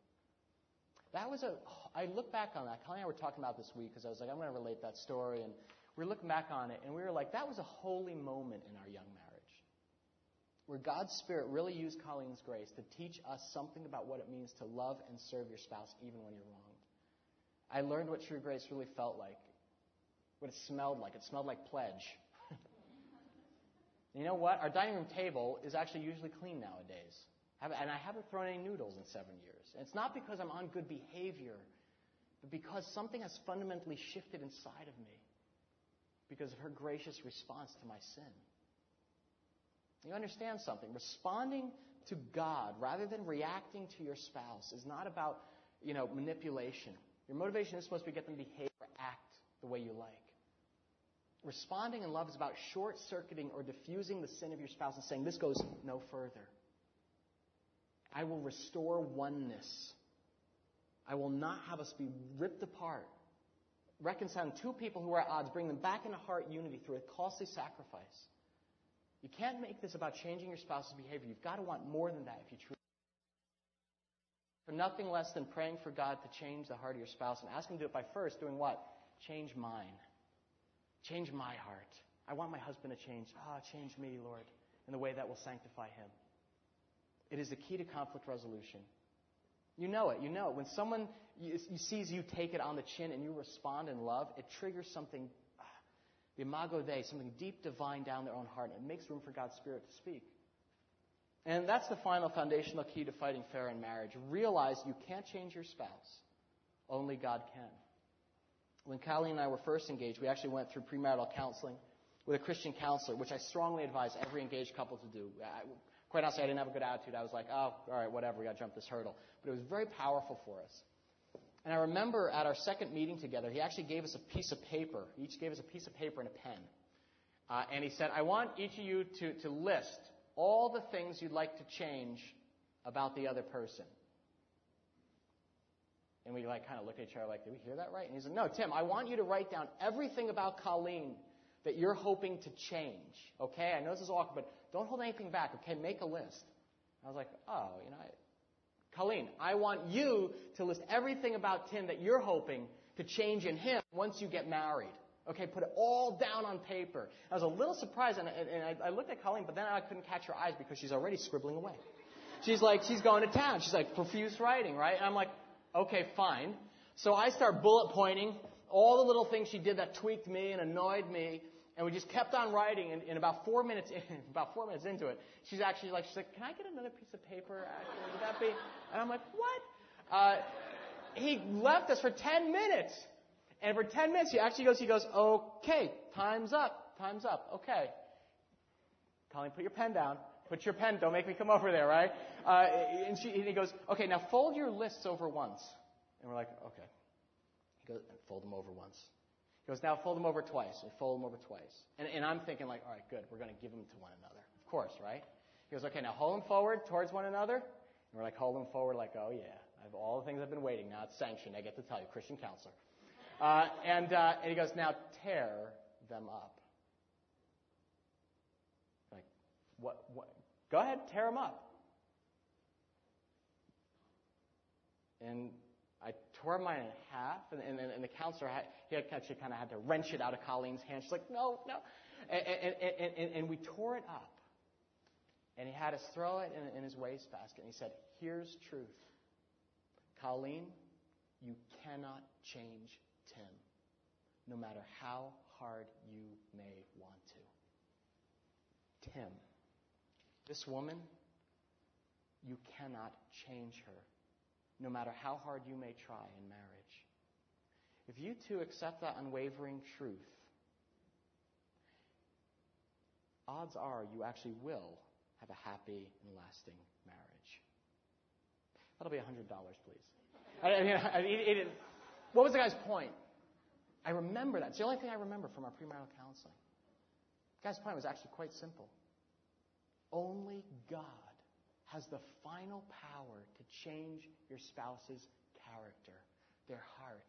That was a, I look back on that. Colleen and I were talking about this week because I was like, I'm going to relate that story. And we were looking back on it, and we were like, that was a holy moment in our young marriage. Where God's Spirit really used Colleen's grace to teach us something about what it means to love and serve your spouse even when you're wronged. I learned what true grace really felt like, what it smelled like. It smelled like pledge. You know what? Our dining room table is actually usually clean nowadays. And I haven't thrown any noodles in seven years. And it's not because I'm on good behavior, but because something has fundamentally shifted inside of me because of her gracious response to my sin. You understand something? Responding to God rather than reacting to your spouse is not about you know, manipulation. Your motivation is supposed to be get them to behave or act the way you like. Responding in love is about short circuiting or diffusing the sin of your spouse and saying, This goes no further. I will restore oneness. I will not have us be ripped apart. Reconciling two people who are at odds, bring them back into heart unity through a costly sacrifice. You can't make this about changing your spouse's behavior. You've got to want more than that if you truly. For nothing less than praying for God to change the heart of your spouse and ask Him to do it by first doing what? Change mine. Change my heart. I want my husband to change. Ah, oh, change me, Lord, in the way that will sanctify him. It is the key to conflict resolution. You know it. You know it. When someone sees you take it on the chin and you respond in love, it triggers something, ah, the imago Dei, something deep divine down their own heart. And it makes room for God's Spirit to speak. And that's the final foundational key to fighting fair in marriage. Realize you can't change your spouse. Only God can. When Colleen and I were first engaged, we actually went through premarital counseling with a Christian counselor, which I strongly advise every engaged couple to do. I, quite honestly, I didn't have a good attitude. I was like, oh, all right, whatever, we got to jump this hurdle. But it was very powerful for us. And I remember at our second meeting together, he actually gave us a piece of paper. He each gave us a piece of paper and a pen. Uh, and he said, I want each of you to, to list all the things you'd like to change about the other person. And we like kind of looked at each other like, did we hear that right? And he said, no, Tim, I want you to write down everything about Colleen that you're hoping to change. Okay? I know this is awkward, but don't hold anything back. Okay? Make a list. I was like, oh, you know, I, Colleen, I want you to list everything about Tim that you're hoping to change in him once you get married. Okay, put it all down on paper. I was a little surprised, and, and I, I, looked at Colleen, but then I couldn't catch her eyes because she's already scribbling away. She's like, she's going to town. She's like, profuse writing, right? And I'm like, okay, fine. So I start bullet pointing all the little things she did that tweaked me and annoyed me, and we just kept on writing. And, and about four minutes, in, about four minutes into it, she's actually like, she's like, can I get another piece of paper? Actually, would that be? And I'm like, what? Uh, he left us for ten minutes. And for 10 minutes, he actually goes, he goes, okay, time's up, time's up, okay. Colleen, put your pen down. Put your pen, don't make me come over there, right? Uh, and, she, and he goes, okay, now fold your lists over once. And we're like, okay. He goes, fold them over once. He goes, now fold them over twice. We fold them over twice. And, and I'm thinking like, all right, good, we're going to give them to one another. Of course, right? He goes, okay, now hold them forward towards one another. And we're like, hold them forward like, oh yeah, I have all the things I've been waiting. Now it's sanctioned. I get to tell you, Christian counselor. Uh, and, uh, and he goes, now tear them up. Like, what, what? Go ahead, tear them up. And I tore mine in half, and, and, and the counselor, had, he actually kind of had to wrench it out of Colleen's hand. She's like, no, no. And, and, and, and we tore it up. And he had us throw it in, in his wastebasket. And he said, here's truth. Colleen, you cannot change Tim, no matter how hard you may want to. Tim, this woman, you cannot change her, no matter how hard you may try in marriage. If you two accept that unwavering truth, odds are you actually will have a happy and lasting marriage. That'll be $100, please. I mean, it, it, what was the guy's point? I remember that. It's the only thing I remember from our premarital counseling. The guy's point was actually quite simple. Only God has the final power to change your spouse's character, their heart.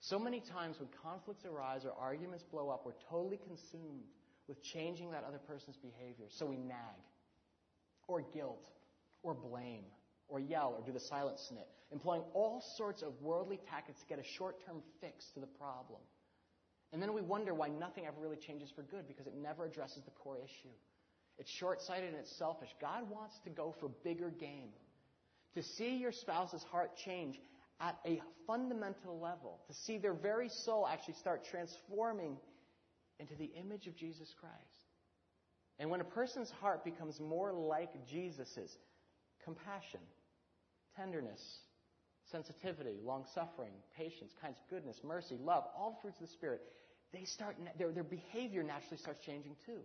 So many times when conflicts arise or arguments blow up, we're totally consumed with changing that other person's behavior. So we nag, or guilt, or blame, or yell or do the silent snit, employing all sorts of worldly tactics to get a short term fix to the problem. And then we wonder why nothing ever really changes for good because it never addresses the core issue. It's short sighted and it's selfish. God wants to go for bigger game. To see your spouse's heart change at a fundamental level, to see their very soul actually start transforming into the image of Jesus Christ. And when a person's heart becomes more like Jesus's, compassion, tenderness, sensitivity, long suffering, patience, kindness, goodness, mercy, love, all the fruits of the Spirit, they start, their, their behavior naturally starts changing too.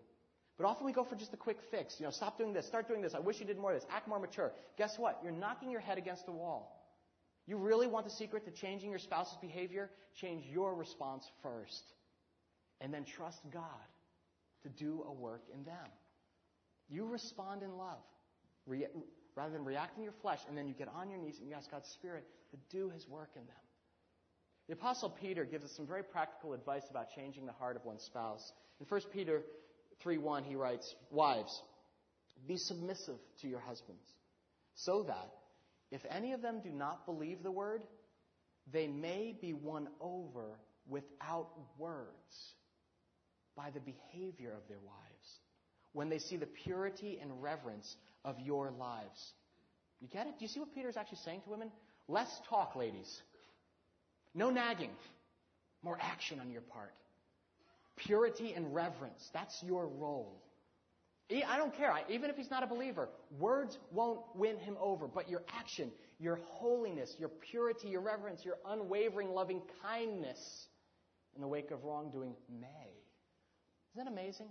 But often we go for just a quick fix. You know, stop doing this, start doing this. I wish you did more of this. Act more mature. Guess what? You're knocking your head against the wall. You really want the secret to changing your spouse's behavior? Change your response first. And then trust God to do a work in them. You respond in love re- rather than react in your flesh, and then you get on your knees and you ask God's Spirit to do His work in them. The Apostle Peter gives us some very practical advice about changing the heart of one's spouse. In 1 Peter 3:1 he writes, "Wives, be submissive to your husbands, so that if any of them do not believe the word, they may be won over without words by the behavior of their wives when they see the purity and reverence of your lives. You get it? Do you see what Peter's actually saying to women? Less talk, ladies. No nagging. More action on your part. Purity and reverence. That's your role. I don't care. Even if he's not a believer, words won't win him over. But your action, your holiness, your purity, your reverence, your unwavering loving kindness in the wake of wrongdoing may. Isn't that amazing?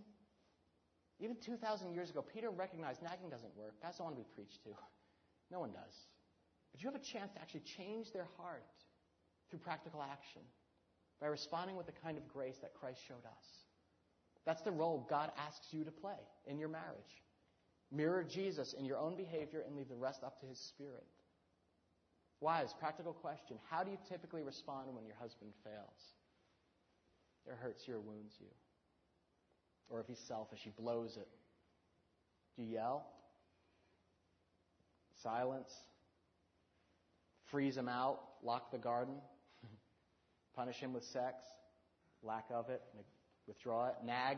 Even 2,000 years ago, Peter recognized nagging doesn't work. Guys don't want to be preached to. No one does. But you have a chance to actually change their heart through practical action by responding with the kind of grace that Christ showed us. That's the role God asks you to play in your marriage. Mirror Jesus in your own behavior and leave the rest up to His Spirit. Wives, practical question. How do you typically respond when your husband fails? Or hurts you or wounds you? Or if he's selfish, he blows it. Do you yell? Silence? Freeze him out? Lock the garden? Punish him with sex? Lack of it? Withdraw it? Nag?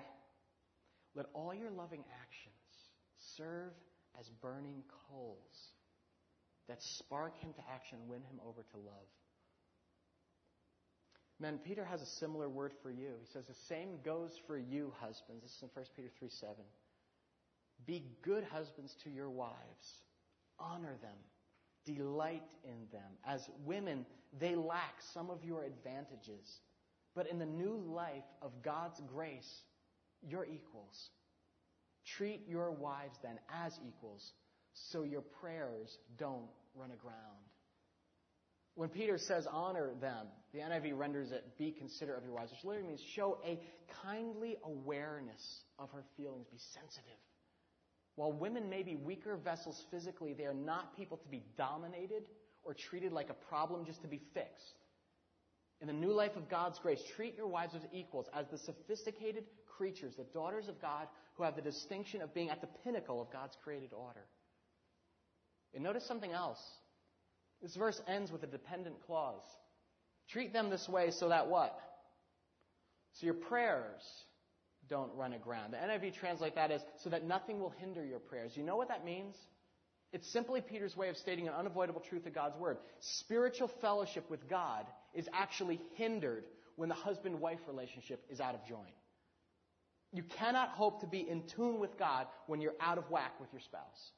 Let all your loving actions serve as burning coals that spark him to action win him over to love. Men, Peter has a similar word for you. He says, The same goes for you, husbands. This is in 1 Peter 3 7. Be good husbands to your wives, honor them, delight in them. As women, they lack some of your advantages. But in the new life of God's grace, you're equals. Treat your wives then as equals so your prayers don't run aground. When Peter says honor them, the NIV renders it be considerate of your wives, which literally means show a kindly awareness of her feelings, be sensitive. While women may be weaker vessels physically, they are not people to be dominated or treated like a problem just to be fixed. In the new life of God's grace, treat your wives as equals, as the sophisticated creatures, the daughters of God, who have the distinction of being at the pinnacle of God's created order. And notice something else. This verse ends with a dependent clause. Treat them this way so that what? So your prayers don't run aground. The NIV translate that as so that nothing will hinder your prayers. You know what that means? It's simply Peter's way of stating an unavoidable truth of God's word. Spiritual fellowship with God is actually hindered when the husband wife relationship is out of joint. You cannot hope to be in tune with God when you're out of whack with your spouse.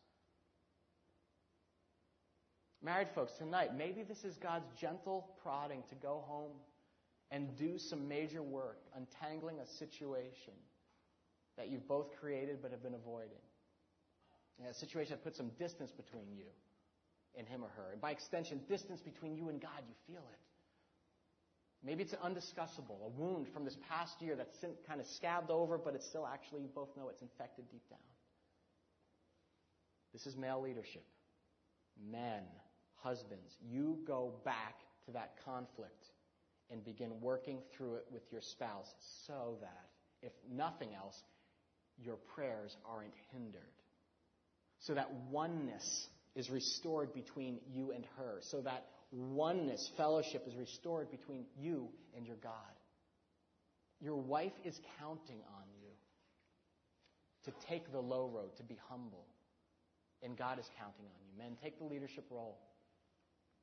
Married folks, tonight, maybe this is God's gentle prodding to go home and do some major work untangling a situation that you've both created but have been avoiding. a situation that puts some distance between you and him or her. And by extension, distance between you and God. You feel it. Maybe it's an undiscussable, a wound from this past year that's kind of scabbed over, but it's still actually, you both know it's infected deep down. This is male leadership. Men Husbands, you go back to that conflict and begin working through it with your spouse so that, if nothing else, your prayers aren't hindered. So that oneness is restored between you and her. So that oneness, fellowship is restored between you and your God. Your wife is counting on you to take the low road, to be humble. And God is counting on you. Men, take the leadership role.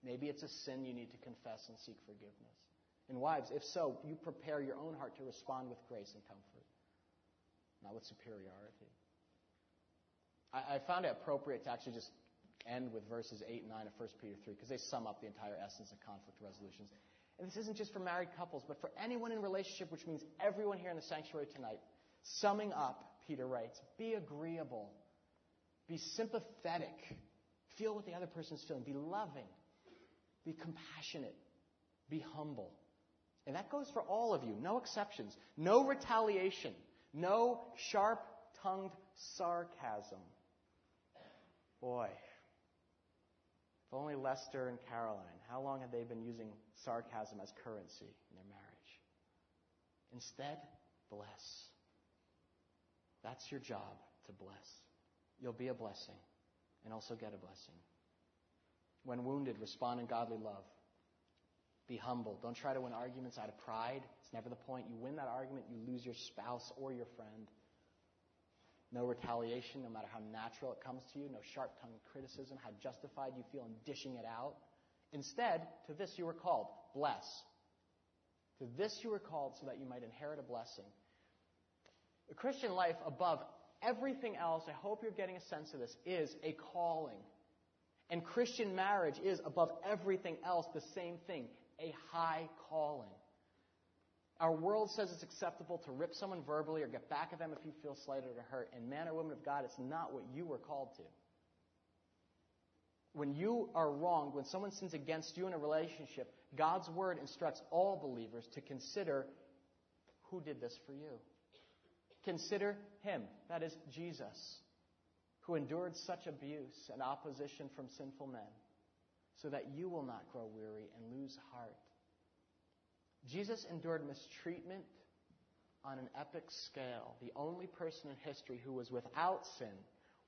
Maybe it's a sin you need to confess and seek forgiveness. And wives, if so, you prepare your own heart to respond with grace and comfort, not with superiority. I, I found it appropriate to actually just end with verses 8 and 9 of 1 Peter 3 because they sum up the entire essence of conflict resolutions. And this isn't just for married couples, but for anyone in relationship, which means everyone here in the sanctuary tonight. Summing up, Peter writes, be agreeable, be sympathetic, feel what the other person is feeling, be loving, Be compassionate. Be humble. And that goes for all of you, no exceptions. No retaliation. No sharp tongued sarcasm. Boy, if only Lester and Caroline, how long have they been using sarcasm as currency in their marriage? Instead, bless. That's your job, to bless. You'll be a blessing and also get a blessing. When wounded, respond in godly love. Be humble. Don't try to win arguments out of pride. It's never the point. You win that argument, you lose your spouse or your friend. No retaliation, no matter how natural it comes to you. No sharp tongued criticism, how justified you feel in dishing it out. Instead, to this you were called bless. To this you were called so that you might inherit a blessing. The Christian life, above everything else, I hope you're getting a sense of this, is a calling. And Christian marriage is, above everything else, the same thing a high calling. Our world says it's acceptable to rip someone verbally or get back at them if you feel slighted or hurt. And man or woman of God, it's not what you were called to. When you are wronged, when someone sins against you in a relationship, God's word instructs all believers to consider who did this for you. Consider him, that is Jesus, who endured such abuse and opposition from sinful men, so that you will not grow weary and lose heart. Jesus endured mistreatment on an epic scale. The only person in history who was without sin,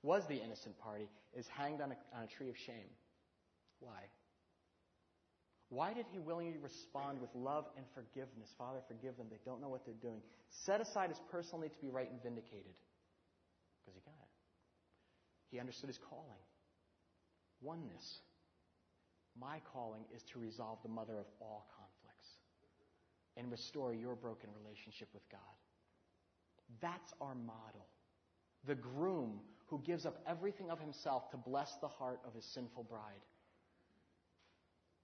was the innocent party, is hanged on a, on a tree of shame. Why? Why did he willingly respond with love and forgiveness? Father, forgive them. They don't know what they're doing. Set aside his personal need to be right and vindicated. Because he got it. He understood his calling. Oneness. My calling is to resolve the mother of all conflicts and restore your broken relationship with God. That's our model. The groom who gives up everything of himself to bless the heart of his sinful bride.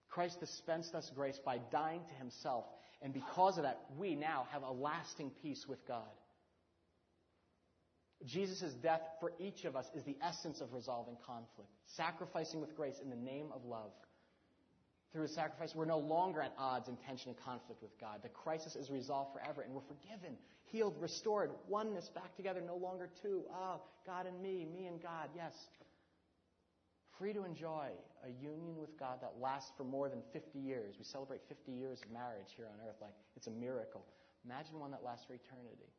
Christ dispensed us grace by dying to himself, and because of that, we now have a lasting peace with God. Jesus' death for each of us is the essence of resolving conflict, sacrificing with grace in the name of love. Through his sacrifice, we're no longer at odds in tension and conflict with God. The crisis is resolved forever, and we're forgiven, healed, restored, oneness, back together, no longer two. Ah, God and me, me and God, yes. Free to enjoy a union with God that lasts for more than 50 years. We celebrate 50 years of marriage here on earth like it's a miracle. Imagine one that lasts for eternity.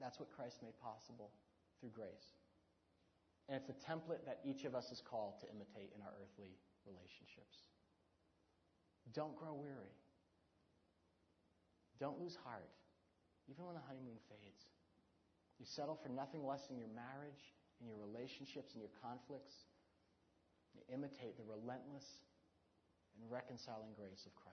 That's what Christ made possible through grace. And it's a template that each of us is called to imitate in our earthly relationships. Don't grow weary. Don't lose heart, even when the honeymoon fades. You settle for nothing less in your marriage, in your relationships, in your conflicts. You imitate the relentless and reconciling grace of Christ.